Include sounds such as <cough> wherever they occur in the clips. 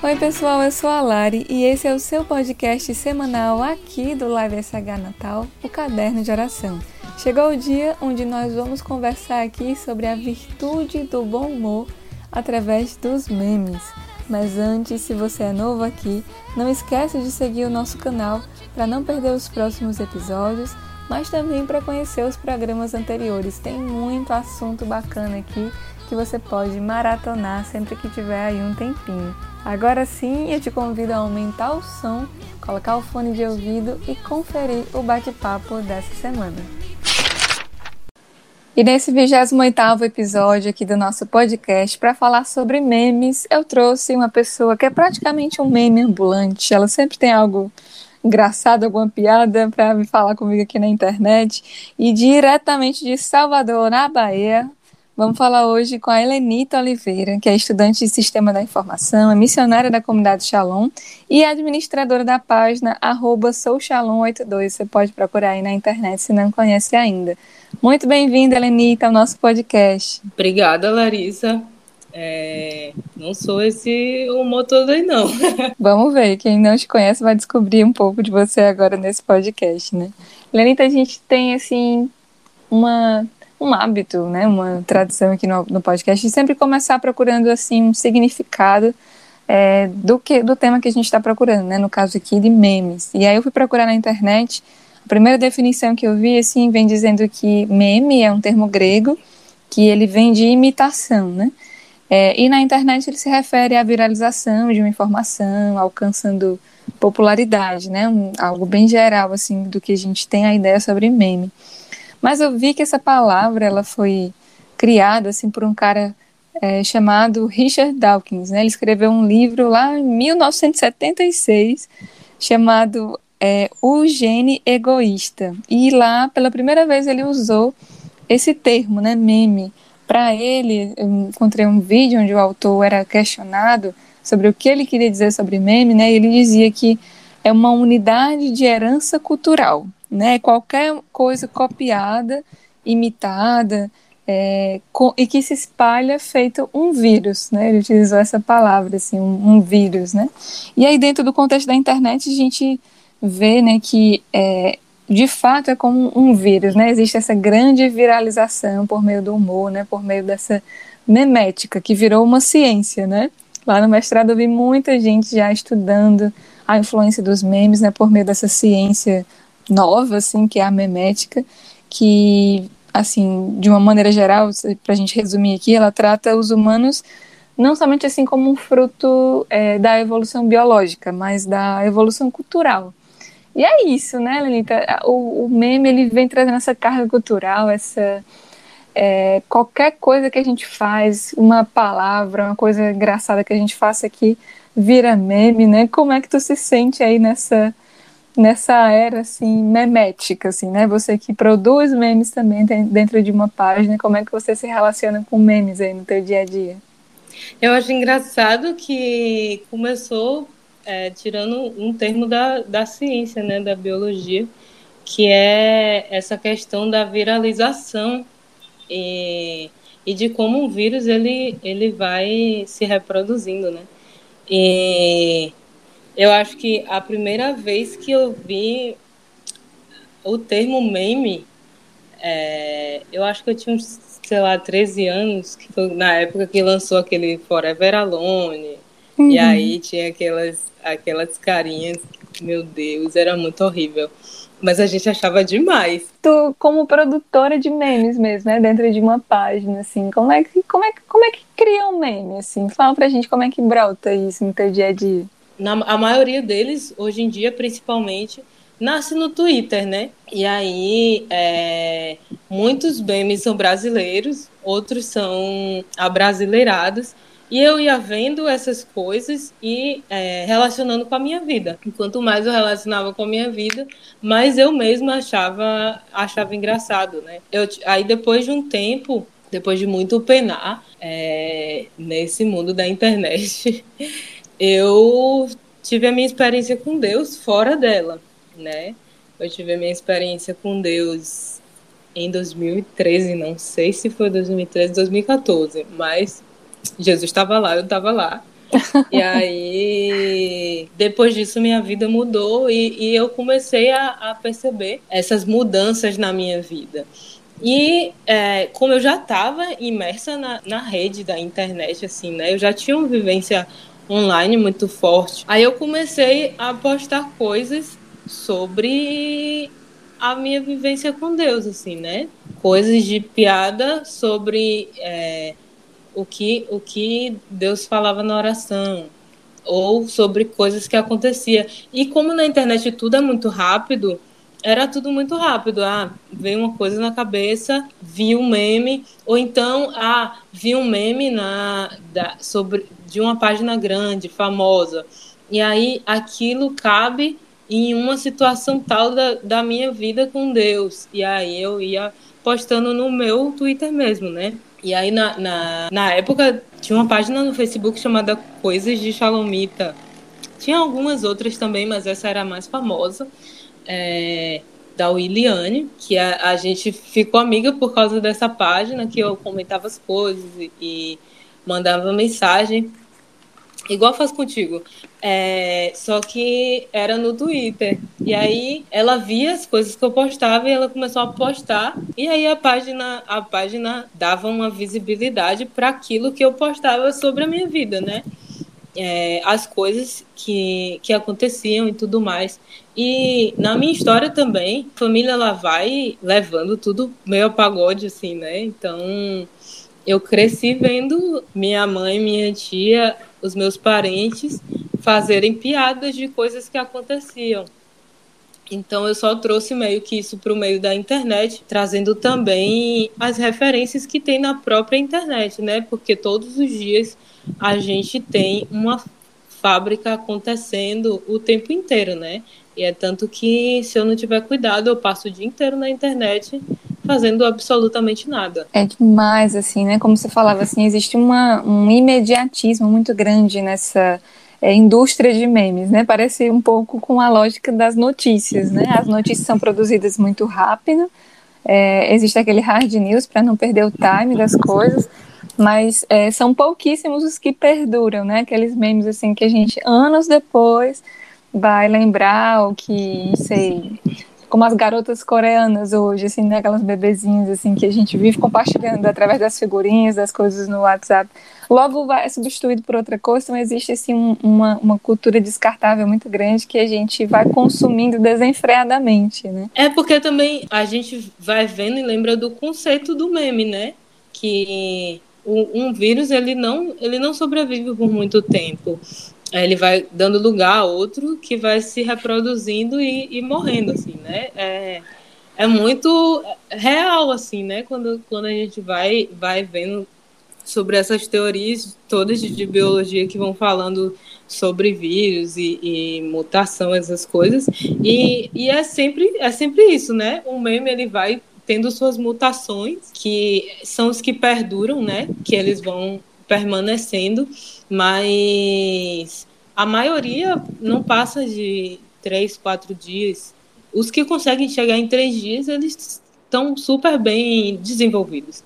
Oi, pessoal, eu sou a Lari e esse é o seu podcast semanal aqui do Live SH Natal, o Caderno de Oração. Chegou o dia onde nós vamos conversar aqui sobre a virtude do bom humor através dos memes. Mas antes, se você é novo aqui, não esquece de seguir o nosso canal para não perder os próximos episódios, mas também para conhecer os programas anteriores. Tem muito assunto bacana aqui que você pode maratonar sempre que tiver aí um tempinho. Agora sim, eu te convido a aumentar o som, colocar o fone de ouvido e conferir o bate-papo dessa semana. E nesse 28º episódio aqui do nosso podcast, para falar sobre memes, eu trouxe uma pessoa que é praticamente um meme ambulante. Ela sempre tem algo engraçado, alguma piada para falar comigo aqui na internet. E diretamente de Salvador, na Bahia, Vamos falar hoje com a Helenita Oliveira, que é estudante de Sistema da Informação, é missionária da comunidade Shalom e administradora da página arroba soushalom82. Você pode procurar aí na internet se não conhece ainda. Muito bem-vinda, Helenita, ao nosso podcast. Obrigada, Larissa. É, não sou esse humor todo aí, não. <laughs> Vamos ver, quem não te conhece vai descobrir um pouco de você agora nesse podcast, né? Helenita, a gente tem, assim, uma um hábito, né, uma tradição aqui no, no podcast de sempre começar procurando assim um significado é, do que do tema que a gente está procurando, né, no caso aqui de memes. E aí eu fui procurar na internet, a primeira definição que eu vi assim vem dizendo que meme é um termo grego que ele vem de imitação, né? É, e na internet ele se refere à viralização de uma informação, alcançando popularidade, né? Um, algo bem geral assim do que a gente tem a ideia sobre meme. Mas eu vi que essa palavra ela foi criada assim por um cara é, chamado Richard Dawkins. Né? Ele escreveu um livro lá em 1976 chamado é, O Gene Egoísta. E lá, pela primeira vez, ele usou esse termo, né, meme. Para ele, eu encontrei um vídeo onde o autor era questionado sobre o que ele queria dizer sobre meme, né? E ele dizia que é uma unidade de herança cultural né? Qualquer coisa copiada, imitada, é, com, e que se espalha feito um vírus, né? Ele utilizou essa palavra, assim, um, um, vírus, né? E aí dentro do contexto da internet a gente vê, né, que é, de fato é como um vírus, né? Existe essa grande viralização por meio do humor, né? Por meio dessa memética que virou uma ciência, né? Lá no mestrado eu vi muita gente já estudando a influência dos memes, né? Por meio dessa ciência nova, assim, que é a memética, que, assim, de uma maneira geral, para a gente resumir aqui, ela trata os humanos não somente assim como um fruto é, da evolução biológica, mas da evolução cultural. E é isso, né, Lenita? O, o meme ele vem trazendo essa carga cultural, essa é, qualquer coisa que a gente faz, uma palavra, uma coisa engraçada que a gente faça aqui vira meme, né? Como é que tu se sente aí nessa nessa era assim memética assim, né? Você que produz memes também dentro de uma página, como é que você se relaciona com memes aí no teu dia a dia? Eu acho engraçado que começou é, tirando um termo da, da ciência, né, da biologia, que é essa questão da viralização e, e de como um vírus ele, ele vai se reproduzindo, né? E eu acho que a primeira vez que eu vi o termo meme, é, eu acho que eu tinha uns, sei lá, 13 anos, que foi na época que lançou aquele Forever Alone. Uhum. E aí tinha aquelas, aquelas carinhas, meu Deus, era muito horrível. Mas a gente achava demais. Tu, como produtora de memes mesmo, né? Dentro de uma página, assim, como é que, como é, como é que cria um meme, assim? Fala pra gente como é que brota isso no teu dia a dia na, a maioria deles, hoje em dia, principalmente, nasce no Twitter, né? E aí, é, muitos memes são brasileiros, outros são abrasileirados. E eu ia vendo essas coisas e é, relacionando com a minha vida. Quanto mais eu relacionava com a minha vida, mais eu mesma achava, achava engraçado, né? Eu, aí depois de um tempo, depois de muito penar é, nesse mundo da internet, <laughs> eu tive a minha experiência com Deus fora dela, né? Eu tive a minha experiência com Deus em 2013, não sei se foi 2013, 2014, mas Jesus estava lá, eu estava lá. <laughs> e aí, depois disso, minha vida mudou e, e eu comecei a, a, perceber essas mudanças na minha vida. E é, como eu já estava imersa na, na rede da internet, assim, né? Eu já tinha uma vivência online muito forte. Aí eu comecei a postar coisas sobre a minha vivência com Deus, assim, né? Coisas de piada sobre é, o, que, o que Deus falava na oração, ou sobre coisas que acontecia. E como na internet tudo é muito rápido, era tudo muito rápido. Ah, veio uma coisa na cabeça, vi um meme, ou então, ah, vi um meme na, da, sobre, de uma página grande, famosa. E aí aquilo cabe em uma situação tal da, da minha vida com Deus. E aí eu ia postando no meu Twitter mesmo, né? E aí na, na, na época tinha uma página no Facebook chamada Coisas de Shalomita. Tinha algumas outras também, mas essa era a mais famosa. É, da Williane, que a, a gente ficou amiga por causa dessa página, que eu comentava as coisas e, e mandava mensagem igual faz contigo. É, só que era no Twitter. E aí ela via as coisas que eu postava e ela começou a postar. E aí a página, a página dava uma visibilidade para aquilo que eu postava sobre a minha vida, né? É, as coisas que, que aconteciam e tudo mais. E na minha história também, a família ela vai levando tudo meio a pagode, assim, né? Então eu cresci vendo minha mãe, minha tia os meus parentes fazerem piadas de coisas que aconteciam. Então eu só trouxe meio que isso para o meio da internet, trazendo também as referências que tem na própria internet, né? Porque todos os dias a gente tem uma fábrica acontecendo o tempo inteiro, né? E é tanto que se eu não tiver cuidado, eu passo o dia inteiro na internet fazendo absolutamente nada. É demais, assim, né? Como você falava, assim, existe uma, um imediatismo muito grande nessa é, indústria de memes, né? Parece um pouco com a lógica das notícias, né? As notícias são produzidas muito rápido, é, existe aquele hard news para não perder o time das coisas, mas é, são pouquíssimos os que perduram, né? Aqueles memes assim que a gente anos depois vai lembrar o que, sei, como as garotas coreanas hoje, assim, né, aquelas bebezinhas, assim, que a gente vive compartilhando através das figurinhas, das coisas no WhatsApp. Logo vai é substituído por outra coisa, então existe, assim, um, uma, uma cultura descartável muito grande que a gente vai consumindo desenfreadamente, né? É porque também a gente vai vendo e lembra do conceito do meme, né? Que um vírus, ele não, ele não sobrevive por muito tempo ele vai dando lugar a outro que vai se reproduzindo e, e morrendo, assim, né? É, é muito real, assim, né? Quando, quando a gente vai, vai vendo sobre essas teorias todas de, de biologia que vão falando sobre vírus e, e, mutação, essas coisas. E, e é, sempre, é sempre isso, né? O meme, ele vai tendo suas mutações, que são os que perduram, né? Que eles vão permanecendo mas a maioria não passa de três, quatro dias. Os que conseguem chegar em três dias, eles estão super bem desenvolvidos.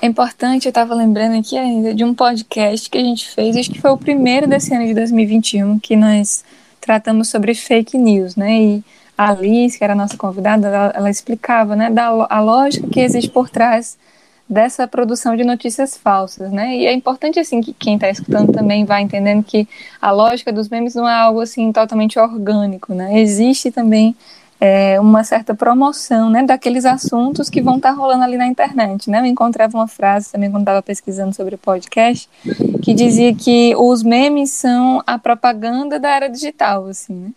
É importante, eu estava lembrando aqui ainda de um podcast que a gente fez, acho que foi o primeiro desse ano de 2021, que nós tratamos sobre fake news, né? E a Alice, que era a nossa convidada, ela, ela explicava, né, da a lógica que existe por trás dessa produção de notícias falsas, né? E é importante assim que quem está escutando também vá entendendo que a lógica dos memes não é algo assim totalmente orgânico, né? Existe também é, uma certa promoção, né, daqueles assuntos que vão estar tá rolando ali na internet, né? Eu encontrava uma frase também quando estava pesquisando sobre o podcast que dizia que os memes são a propaganda da era digital, assim, né?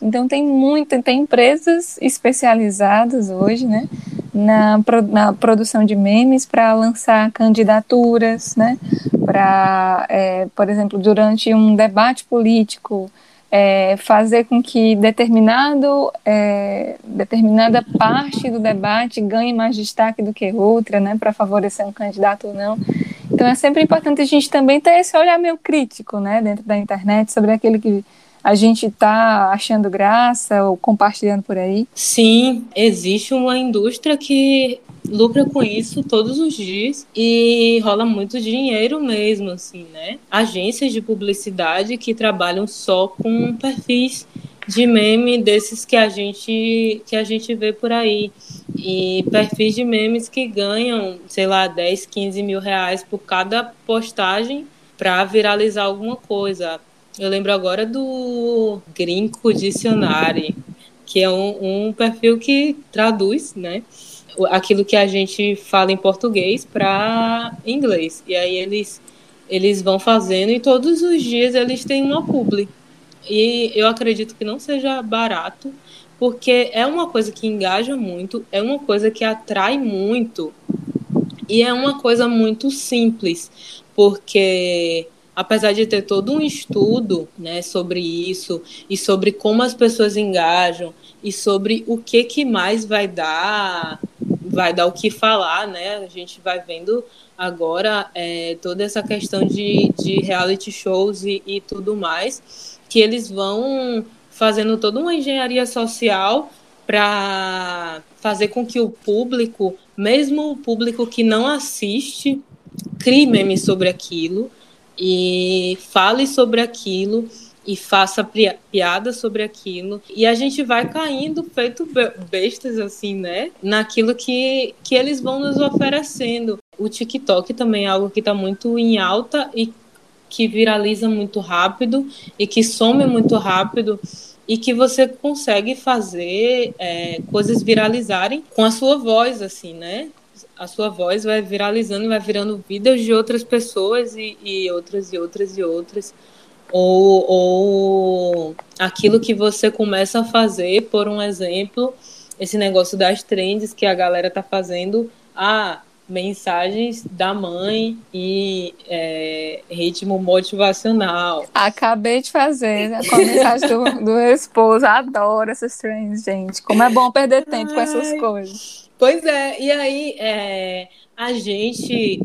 Então tem muita, tem empresas especializadas hoje, né, na, na produção de memes para lançar candidaturas, né, para, é, por exemplo, durante um debate político, é, fazer com que determinado, é, determinada parte do debate ganhe mais destaque do que outra, né, para favorecer um candidato ou não. Então é sempre importante a gente também ter esse olhar meio crítico, né, dentro da internet sobre aquele que a gente está achando graça ou compartilhando por aí? Sim, existe uma indústria que lucra com isso todos os dias e rola muito dinheiro mesmo, assim, né? Agências de publicidade que trabalham só com perfis de meme desses que a gente que a gente vê por aí e perfis de memes que ganham, sei lá, 10, 15 mil reais por cada postagem para viralizar alguma coisa. Eu lembro agora do Grinco Dicionário, que é um, um perfil que traduz, né? aquilo que a gente fala em português para inglês. E aí eles eles vão fazendo e todos os dias eles têm uma publi. E eu acredito que não seja barato, porque é uma coisa que engaja muito, é uma coisa que atrai muito e é uma coisa muito simples, porque apesar de ter todo um estudo né, sobre isso e sobre como as pessoas engajam e sobre o que, que mais vai dar vai dar o que falar, né? A gente vai vendo agora é, toda essa questão de, de reality shows e, e tudo mais, que eles vão fazendo toda uma engenharia social para fazer com que o público, mesmo o público que não assiste, crie memes sobre aquilo e fale sobre aquilo e faça piada sobre aquilo. E a gente vai caindo feito bestas, assim, né? Naquilo que, que eles vão nos oferecendo. O TikTok também é algo que está muito em alta e que viraliza muito rápido e que some muito rápido e que você consegue fazer é, coisas viralizarem com a sua voz, assim, né? A sua voz vai viralizando, vai virando vidas de outras pessoas e, e outras e outras e outras ou, ou aquilo que você começa a fazer, por um exemplo, esse negócio das trends que a galera tá fazendo, ah, mensagens da mãe e é, ritmo motivacional. Acabei de fazer né, com a mensagem do, do esposo, adoro essas trends, gente. Como é bom perder tempo Ai, com essas coisas. Pois é, e aí é, a gente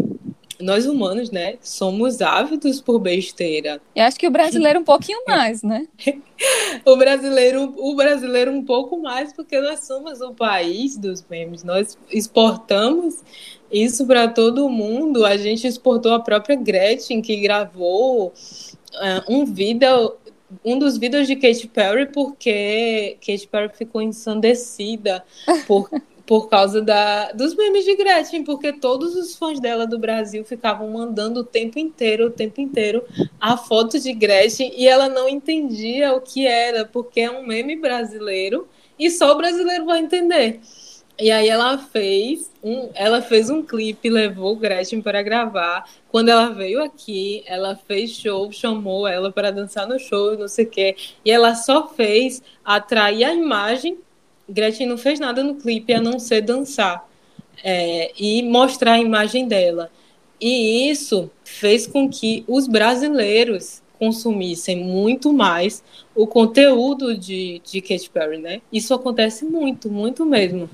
nós humanos, né, somos ávidos por besteira. E acho que o brasileiro um pouquinho mais, né? <laughs> o brasileiro, o brasileiro um pouco mais, porque nós somos o país dos memes. Nós exportamos isso para todo mundo. A gente exportou a própria Gretchen, que gravou uh, um vídeo um dos vídeos de Katy Perry porque Katy Perry ficou ensandecida por por causa da, dos memes de Gretchen, porque todos os fãs dela do Brasil ficavam mandando o tempo inteiro, o tempo inteiro, a foto de Gretchen e ela não entendia o que era, porque é um meme brasileiro e só o brasileiro vai entender. E aí ela fez um, ela fez um clipe, levou Gretchen para gravar. Quando ela veio aqui, ela fez show, chamou ela para dançar no show, não sei o quê. E ela só fez atrair a imagem Gretchen não fez nada no clipe a não ser dançar é, e mostrar a imagem dela. E isso fez com que os brasileiros consumissem muito mais o conteúdo de, de Katy Perry, né? Isso acontece muito, muito mesmo.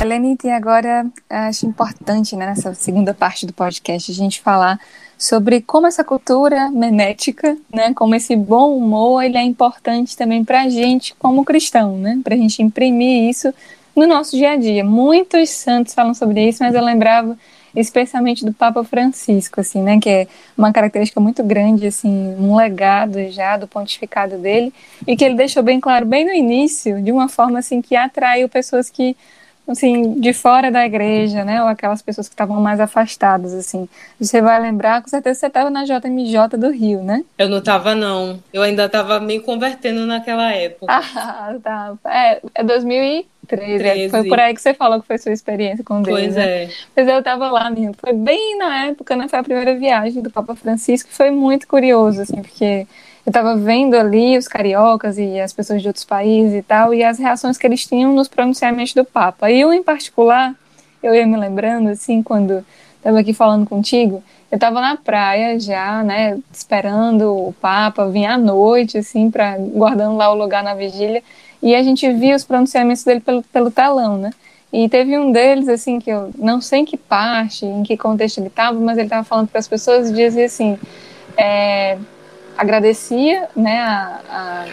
Helenita, e agora acho importante né, nessa segunda parte do podcast a gente falar sobre como essa cultura memética, né, como esse bom humor, ele é importante também para a gente como cristão, né, para a gente imprimir isso no nosso dia a dia. Muitos santos falam sobre isso, mas eu lembrava especialmente do Papa Francisco, assim, né, que é uma característica muito grande, assim, um legado já do pontificado dele, e que ele deixou bem claro bem no início, de uma forma assim que atraiu pessoas que assim, de fora da igreja, né, ou aquelas pessoas que estavam mais afastadas, assim. Você vai lembrar, com certeza você estava na JMJ do Rio, né? Eu não estava não. Eu ainda estava me convertendo naquela época. <laughs> Ah, tá. É, é 2013. 13. Foi por aí que você falou que foi sua experiência com Deus. Pois né? é. Mas eu estava lá, menino. Foi bem na época, né? Foi a primeira viagem do Papa Francisco, foi muito curioso, assim, porque eu estava vendo ali os cariocas e as pessoas de outros países e tal, e as reações que eles tinham nos pronunciamentos do Papa. E eu, em particular, eu ia me lembrando, assim, quando estava aqui falando contigo, eu estava na praia já, né, esperando o Papa vir à noite, assim, para guardando lá o lugar na vigília, e a gente via os pronunciamentos dele pelo, pelo telão, né? E teve um deles, assim, que eu não sei em que parte, em que contexto ele estava, mas ele estava falando para as pessoas e dizia assim: é, agradecia né, a, a,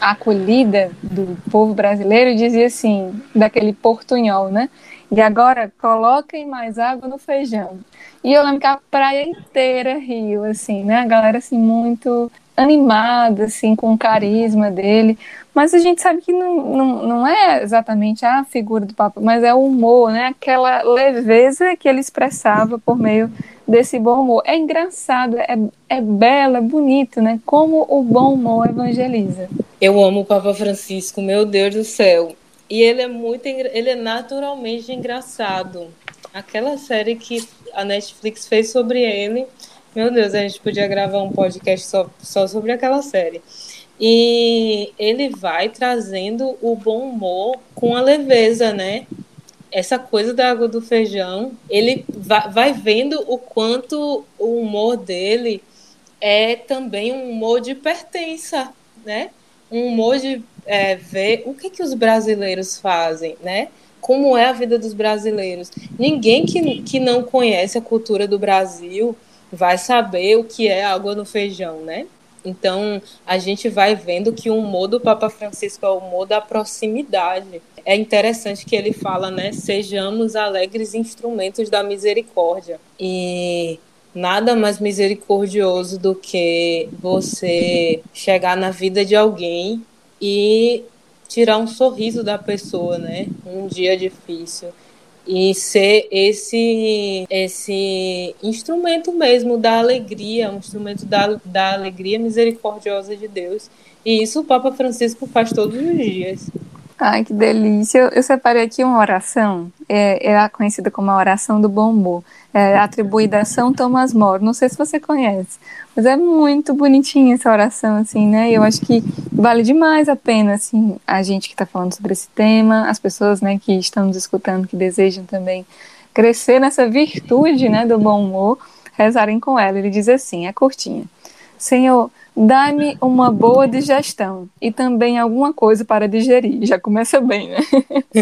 a, acolhida do povo brasileiro e dizia assim, daquele portunhol, né? E agora coloquem mais água no feijão. E eu lembro que a praia inteira riu, assim, né? A galera, assim, muito animada, assim, com o carisma dele. Mas a gente sabe que não, não, não é exatamente a figura do Papa, mas é o humor, né? Aquela leveza que ele expressava por meio desse bom humor. É engraçado, é, é belo, é bonito, né? Como o bom humor evangeliza. Eu amo o Papa Francisco, meu Deus do céu. E ele é muito, ele é naturalmente engraçado. Aquela série que a Netflix fez sobre ele, meu Deus, a gente podia gravar um podcast só, só sobre aquela série. E ele vai trazendo o bom humor com a leveza, né? Essa coisa da água do feijão, ele vai, vai vendo o quanto o humor dele é também um humor de pertença, né? Um humor de é, ver o que, que os brasileiros fazem, né? Como é a vida dos brasileiros. Ninguém que, que não conhece a cultura do Brasil vai saber o que é água no feijão, né? Então, a gente vai vendo que o humor do Papa Francisco é o humor da proximidade. É interessante que ele fala, né? Sejamos alegres instrumentos da misericórdia. E nada mais misericordioso do que você chegar na vida de alguém e tirar um sorriso da pessoa, né? Um dia difícil e ser esse esse instrumento mesmo da alegria, um instrumento da, da alegria misericordiosa de Deus. E isso o Papa Francisco faz todos os dias. Ai, que delícia. Eu, eu separei aqui uma oração, é, é conhecida como a oração do bom humor, é atribuída a São Tomás Moro. Não sei se você conhece, mas é muito bonitinha essa oração, assim, né? Eu acho que vale demais a pena, assim, a gente que está falando sobre esse tema, as pessoas, né, que estão nos escutando, que desejam também crescer nessa virtude, né, do bom humor, rezarem com ela. Ele diz assim, é curtinha. Senhor, Dá-me uma boa digestão e também alguma coisa para digerir. Já começa bem, né?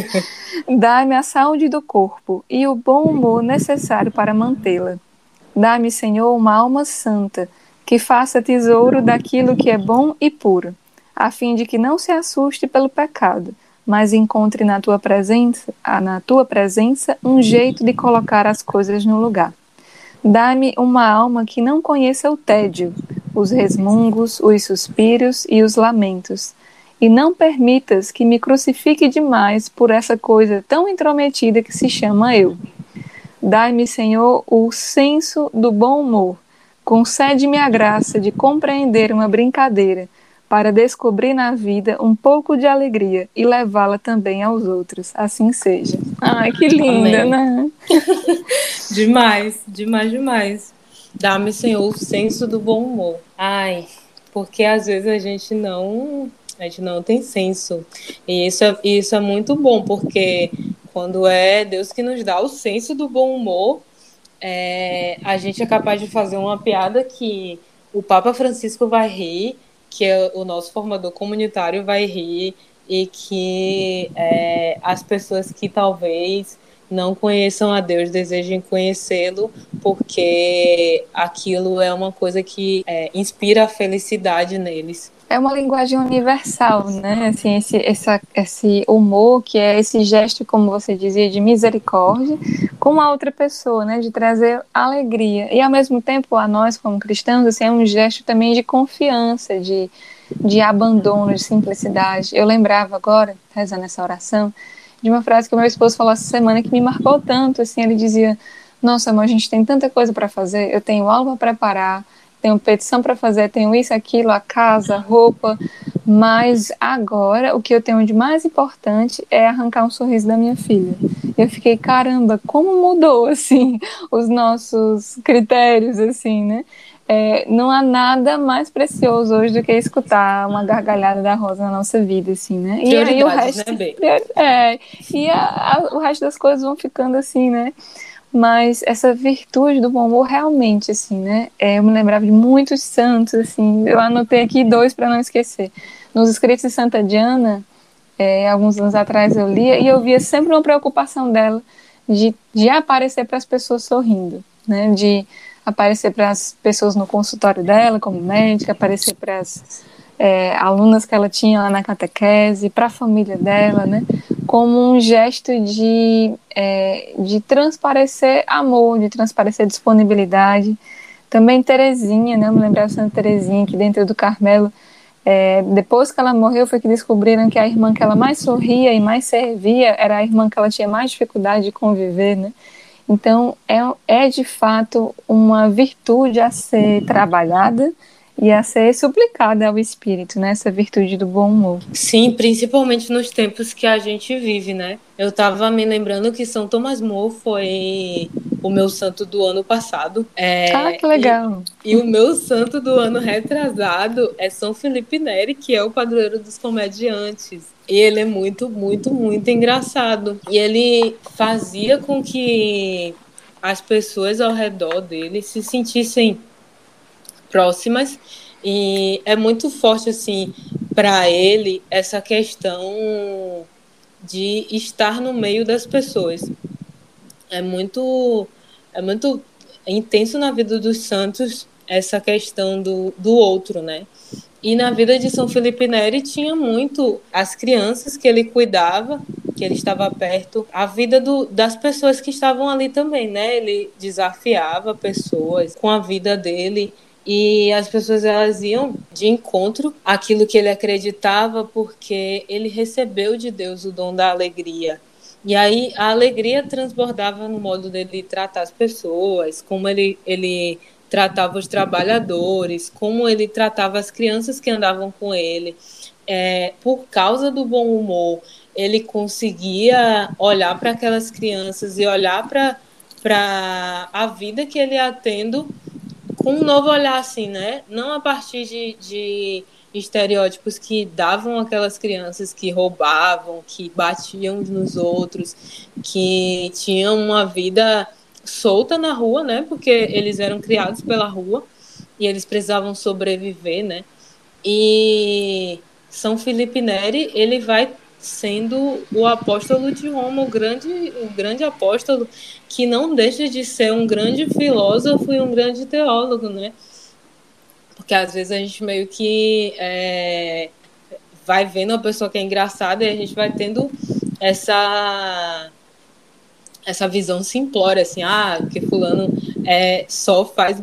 <laughs> Dá-me a saúde do corpo e o bom humor necessário para mantê-la. Dá-me, Senhor, uma alma santa que faça tesouro daquilo que é bom e puro, a fim de que não se assuste pelo pecado, mas encontre na tua presença, na tua presença, um jeito de colocar as coisas no lugar. Dá-me uma alma que não conheça o tédio, os resmungos, os suspiros e os lamentos. E não permitas que me crucifique demais por essa coisa tão intrometida que se chama eu. Dai-me, Senhor, o senso do bom humor. Concede-me a graça de compreender uma brincadeira para descobrir na vida um pouco de alegria e levá-la também aos outros. Assim seja. Ai, que linda, Amém. né? <laughs> demais, demais, demais. Dá-me, Senhor, o senso do bom humor. Ai, porque às vezes a gente não, a gente não tem senso. E isso é, isso é muito bom, porque quando é Deus que nos dá o senso do bom humor, é, a gente é capaz de fazer uma piada que o Papa Francisco vai rir, que o nosso formador comunitário vai rir e que é, as pessoas que talvez não conheçam a Deus desejem conhecê-lo, porque aquilo é uma coisa que é, inspira a felicidade neles. É uma linguagem universal, né? Assim, esse, essa, esse humor, que é esse gesto, como você dizia, de misericórdia com a outra pessoa, né? De trazer alegria. E ao mesmo tempo, a nós, como cristãos, assim, é um gesto também de confiança, de, de abandono, de simplicidade. Eu lembrava agora, rezando essa oração, de uma frase que o meu esposo falou essa semana que me marcou tanto. Assim, ele dizia: Nossa, amor, a gente tem tanta coisa para fazer, eu tenho algo para preparar tenho petição para fazer, tenho isso, aquilo, a casa, roupa, mas agora o que eu tenho de mais importante é arrancar um sorriso da minha filha. Eu fiquei, caramba, como mudou assim os nossos critérios assim, né? É, não há nada mais precioso hoje do que escutar uma gargalhada da Rosa na nossa vida, assim, né? E aí o resto, né, <laughs> é, e a, a, o resto das coisas vão ficando assim, né? mas essa virtude do bom humor realmente, assim, né? É, eu me lembrava de muitos santos, assim, eu anotei aqui dois para não esquecer. Nos escritos de Santa Diana, é, alguns anos atrás eu lia e eu via sempre uma preocupação dela de, de aparecer para as pessoas sorrindo, né? De aparecer para as pessoas no consultório dela como médica, aparecer para as é, alunas que ela tinha lá na catequese, para a família dela, né? como um gesto de, é, de transparecer amor, de transparecer disponibilidade. Também Terezinha, né? Me lembrar de Santa Terezinha, que dentro do Carmelo, é, depois que ela morreu, foi que descobriram que a irmã que ela mais sorria e mais servia era a irmã que ela tinha mais dificuldade de conviver, né? Então, é, é de fato uma virtude a ser trabalhada e a ser suplicada ao espírito, né? Essa virtude do bom humor. Sim, principalmente nos tempos que a gente vive, né? Eu estava me lembrando que São Tomás More foi o meu santo do ano passado. É, ah, que legal! E, e, o meu santo do ano retrasado é São Felipe Neri, que é o padroeiro dos comediantes. E ele é muito, muito, muito engraçado. E ele fazia com que as pessoas ao redor dele se sentissem próximas e é muito forte assim para ele essa questão de estar no meio das pessoas. É muito é muito intenso na vida dos santos essa questão do, do outro, né? E na vida de São Felipe Neri tinha muito as crianças que ele cuidava, que ele estava perto, a vida do, das pessoas que estavam ali também, né? Ele desafiava pessoas com a vida dele e as pessoas elas iam de encontro àquilo que ele acreditava porque ele recebeu de Deus o dom da alegria. E aí a alegria transbordava no modo dele tratar as pessoas, como ele, ele tratava os trabalhadores, como ele tratava as crianças que andavam com ele. É, por causa do bom humor, ele conseguia olhar para aquelas crianças e olhar para a vida que ele ia tendo com um novo olhar, assim, né? Não a partir de, de estereótipos que davam aquelas crianças que roubavam, que batiam nos outros, que tinham uma vida solta na rua, né? Porque eles eram criados pela rua e eles precisavam sobreviver, né? E São Felipe Neri, ele vai sendo o apóstolo de Roma, o grande, o grande apóstolo, que não deixa de ser um grande filósofo e um grande teólogo, né? Porque às vezes a gente meio que é, vai vendo uma pessoa que é engraçada e a gente vai tendo essa essa visão simplória, assim, ah, que fulano é, só faz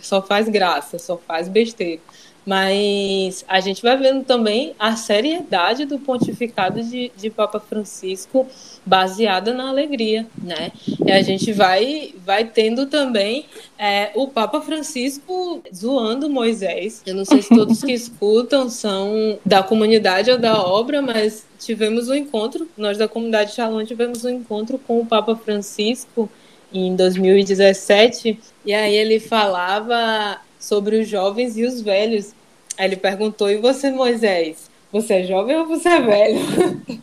só faz graça, só faz besteira mas a gente vai vendo também a seriedade do pontificado de, de Papa Francisco baseada na alegria, né? E a gente vai, vai tendo também é, o Papa Francisco zoando Moisés. Eu não sei se todos que escutam são da comunidade ou da obra, mas tivemos um encontro, nós da comunidade Shalom tivemos um encontro com o Papa Francisco em 2017, e aí ele falava sobre os jovens e os velhos. Aí ele perguntou: e você, Moisés? Você é jovem ou você é velho?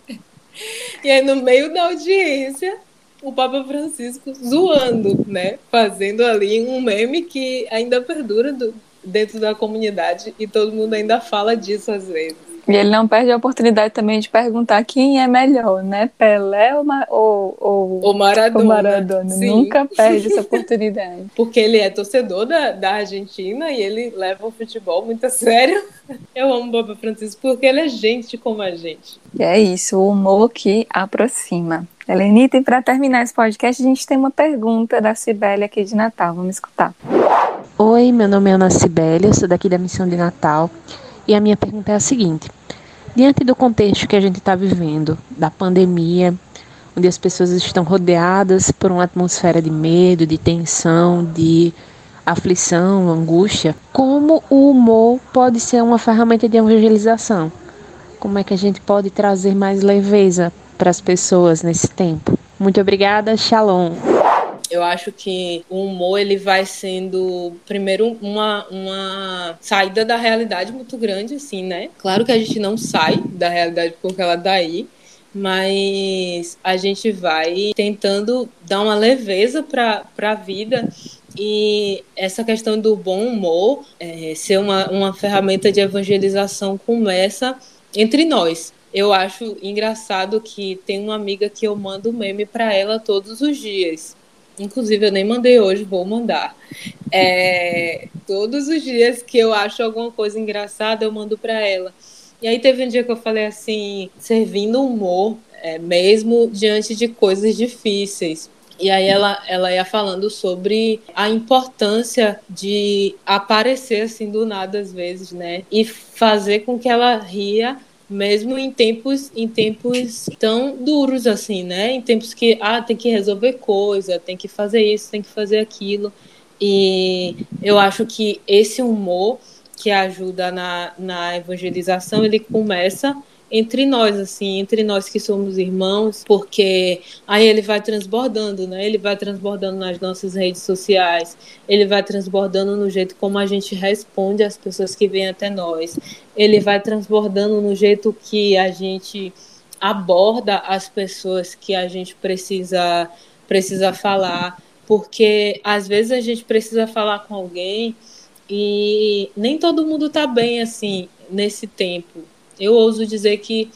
<laughs> e aí, no meio da audiência, o Papa Francisco zoando, né? Fazendo ali um meme que ainda perdura do, dentro da comunidade e todo mundo ainda fala disso às vezes. E ele não perde a oportunidade também de perguntar quem é melhor, né? Pelé ou, ou, ou, o Maradona. O Maradona. Nunca perde essa <laughs> oportunidade. Porque ele é torcedor da, da Argentina e ele leva o futebol muito a sério. <laughs> Eu amo o Papa Francisco porque ele é gente como a gente. E é isso, o humor que aproxima. Helenita, e para terminar esse podcast, a gente tem uma pergunta da Cibele aqui de Natal. Vamos escutar. Oi, meu nome é Ana Cibele, eu sou daqui da Missão de Natal. E a minha pergunta é a seguinte: diante do contexto que a gente está vivendo, da pandemia, onde as pessoas estão rodeadas por uma atmosfera de medo, de tensão, de aflição, angústia, como o humor pode ser uma ferramenta de evangelização? Como é que a gente pode trazer mais leveza para as pessoas nesse tempo? Muito obrigada, Shalom. Eu acho que o humor ele vai sendo primeiro uma, uma saída da realidade muito grande, assim, né? Claro que a gente não sai da realidade porque ela daí, tá mas a gente vai tentando dar uma leveza para a vida e essa questão do bom humor é, ser uma, uma ferramenta de evangelização começa entre nós. Eu acho engraçado que tem uma amiga que eu mando meme para ela todos os dias. Inclusive, eu nem mandei hoje, vou mandar. É, todos os dias que eu acho alguma coisa engraçada, eu mando para ela. E aí teve um dia que eu falei assim, servindo humor, é, mesmo diante de coisas difíceis. E aí ela, ela ia falando sobre a importância de aparecer assim do nada às vezes, né? E fazer com que ela ria mesmo em tempos em tempos tão duros assim, né? Em tempos que ah, tem que resolver coisa, tem que fazer isso, tem que fazer aquilo. E eu acho que esse humor que ajuda na, na evangelização, ele começa entre nós, assim, entre nós que somos irmãos, porque aí ele vai transbordando, né? Ele vai transbordando nas nossas redes sociais, ele vai transbordando no jeito como a gente responde às pessoas que vêm até nós, ele vai transbordando no jeito que a gente aborda as pessoas que a gente precisa precisa falar, porque às vezes a gente precisa falar com alguém e nem todo mundo está bem assim nesse tempo eu ouso dizer que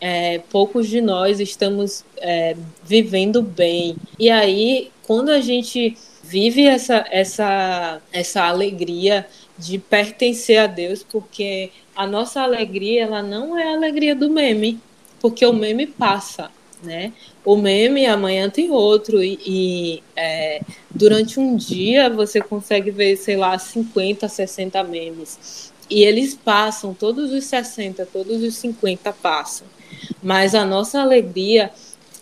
é, poucos de nós estamos é, vivendo bem. E aí, quando a gente vive essa, essa, essa alegria de pertencer a Deus, porque a nossa alegria ela não é a alegria do meme, porque o meme passa, né? O meme amanhã tem outro e, e é, durante um dia você consegue ver, sei lá, 50, 60 memes. E eles passam, todos os 60, todos os 50 passam. Mas a nossa alegria,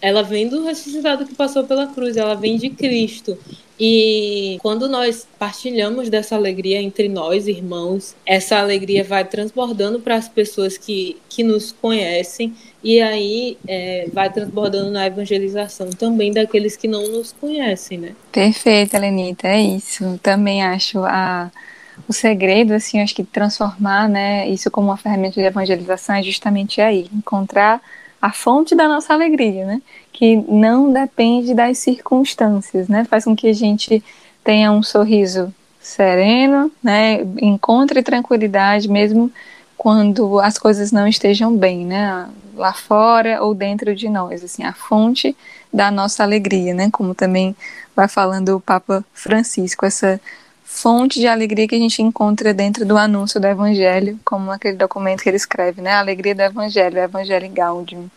ela vem do ressuscitado que passou pela cruz, ela vem de Cristo. E quando nós partilhamos dessa alegria entre nós, irmãos, essa alegria vai transbordando para as pessoas que, que nos conhecem e aí é, vai transbordando na evangelização também daqueles que não nos conhecem, né? Perfeito, Lenita, é isso. Também acho a o segredo, assim, acho que transformar, né, isso como uma ferramenta de evangelização é justamente aí, encontrar a fonte da nossa alegria, né, que não depende das circunstâncias, né, faz com que a gente tenha um sorriso sereno, né, encontre tranquilidade mesmo quando as coisas não estejam bem, né, lá fora ou dentro de nós, assim, a fonte da nossa alegria, né, como também vai falando o Papa Francisco, essa fonte de alegria que a gente encontra dentro do anúncio do Evangelho, como aquele documento que ele escreve, né? A alegria do Evangelho, o Evangelho Gaudium.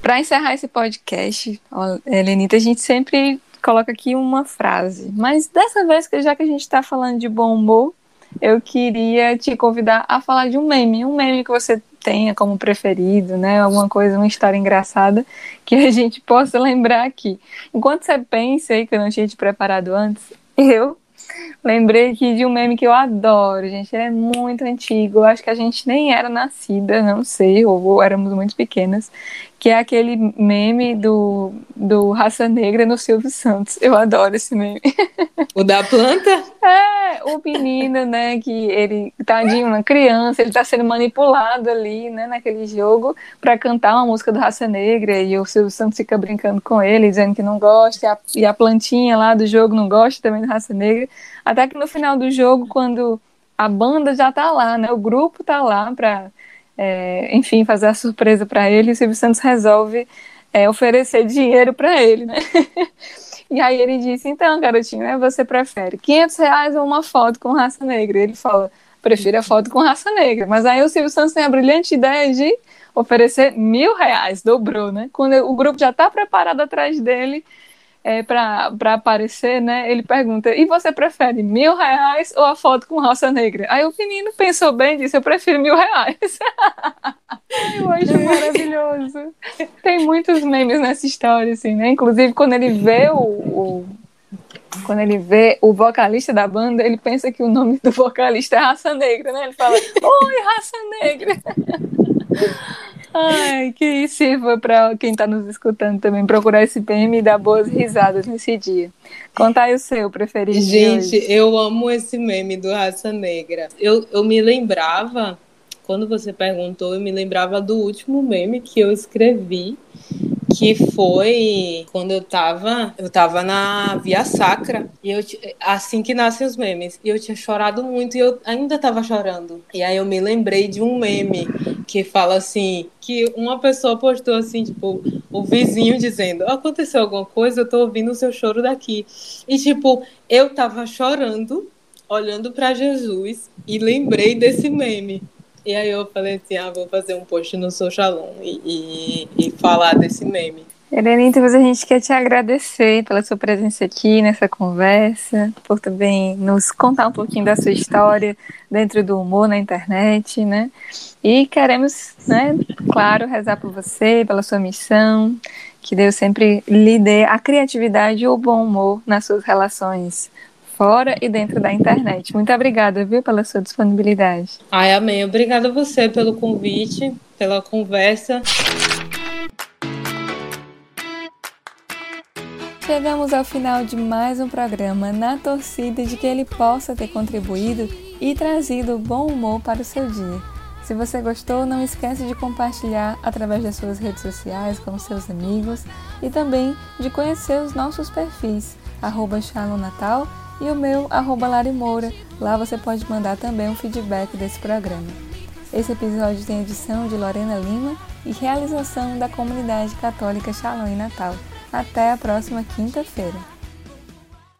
Para encerrar esse podcast, Helenita, a gente sempre coloca aqui uma frase, mas dessa vez, já que a gente está falando de bom humor, eu queria te convidar a falar de um meme, um meme que você tenha como preferido, né? Alguma coisa, uma história engraçada que a gente possa <laughs> lembrar aqui. Enquanto você pensa aí, que eu não tinha te preparado antes, eu lembrei aqui de um meme que eu adoro, gente. Ele é muito antigo. Acho que a gente nem era nascida, não sei, ou éramos muito pequenas. Que é aquele meme do, do Raça Negra no Silvio Santos. Eu adoro esse meme. O da planta? <laughs> É, o menino, né, que ele, tadinho, uma criança, ele tá sendo manipulado ali, né, naquele jogo, para cantar uma música do Raça Negra, e o Silvio Santos fica brincando com ele, dizendo que não gosta, e a, e a plantinha lá do jogo não gosta também do Raça Negra. Até que no final do jogo, quando a banda já tá lá, né, o grupo tá lá para é, enfim, fazer a surpresa para ele, o Silvio Santos resolve é, oferecer dinheiro para ele, né? <laughs> E aí ele disse, então, garotinho, né, você prefere 500 reais ou uma foto com raça negra? Ele fala, prefiro a foto com raça negra. Mas aí o Silvio Santos tem a brilhante ideia de oferecer mil reais, dobrou, né? Quando o grupo já está preparado atrás dele, é, para aparecer, né? Ele pergunta: e você prefere mil reais ou a foto com raça negra? Aí o menino pensou bem e disse: eu prefiro mil reais. <laughs> eu acho maravilhoso. Tem muitos memes nessa história, assim, né? Inclusive, quando ele vê o, o quando ele vê o vocalista da banda, ele pensa que o nome do vocalista é Raça Negra, né? Ele fala, oi, Raça Negra. <laughs> Ai, que sirva para quem está nos escutando também procurar esse meme e dar boas risadas nesse dia. Conta aí o seu preferido. Gente, eu amo esse meme do Raça Negra. Eu, eu me lembrava, quando você perguntou, eu me lembrava do último meme que eu escrevi que foi quando eu tava, eu tava na Via Sacra, e eu assim que nascem os memes, e eu tinha chorado muito e eu ainda tava chorando. E aí eu me lembrei de um meme que fala assim, que uma pessoa postou assim, tipo, o vizinho dizendo: "Aconteceu alguma coisa? Eu tô ouvindo o seu choro daqui". E tipo, eu tava chorando, olhando para Jesus e lembrei desse meme E aí eu falei assim, ah, vou fazer um post no Social e, e, e falar desse meme. Helena, então a gente quer te agradecer pela sua presença aqui nessa conversa, por também nos contar um pouquinho da sua história dentro do humor na internet, né? E queremos, né, claro, rezar por você, pela sua missão, que Deus sempre lhe dê a criatividade e o bom humor nas suas relações fora e dentro da internet. Muito obrigada, viu, pela sua disponibilidade. Ai, amém. Obrigada a você pelo convite, pela conversa. Chegamos ao final de mais um programa na torcida de que ele possa ter contribuído e trazido bom humor para o seu dia. Se você gostou, não esquece de compartilhar através das suas redes sociais com seus amigos e também de conhecer os nossos perfis, arroba Natal e o meu, arroba. Lá você pode mandar também um feedback desse programa. Esse episódio tem edição de Lorena Lima e realização da comunidade católica Shalom em Natal. Até a próxima quinta-feira.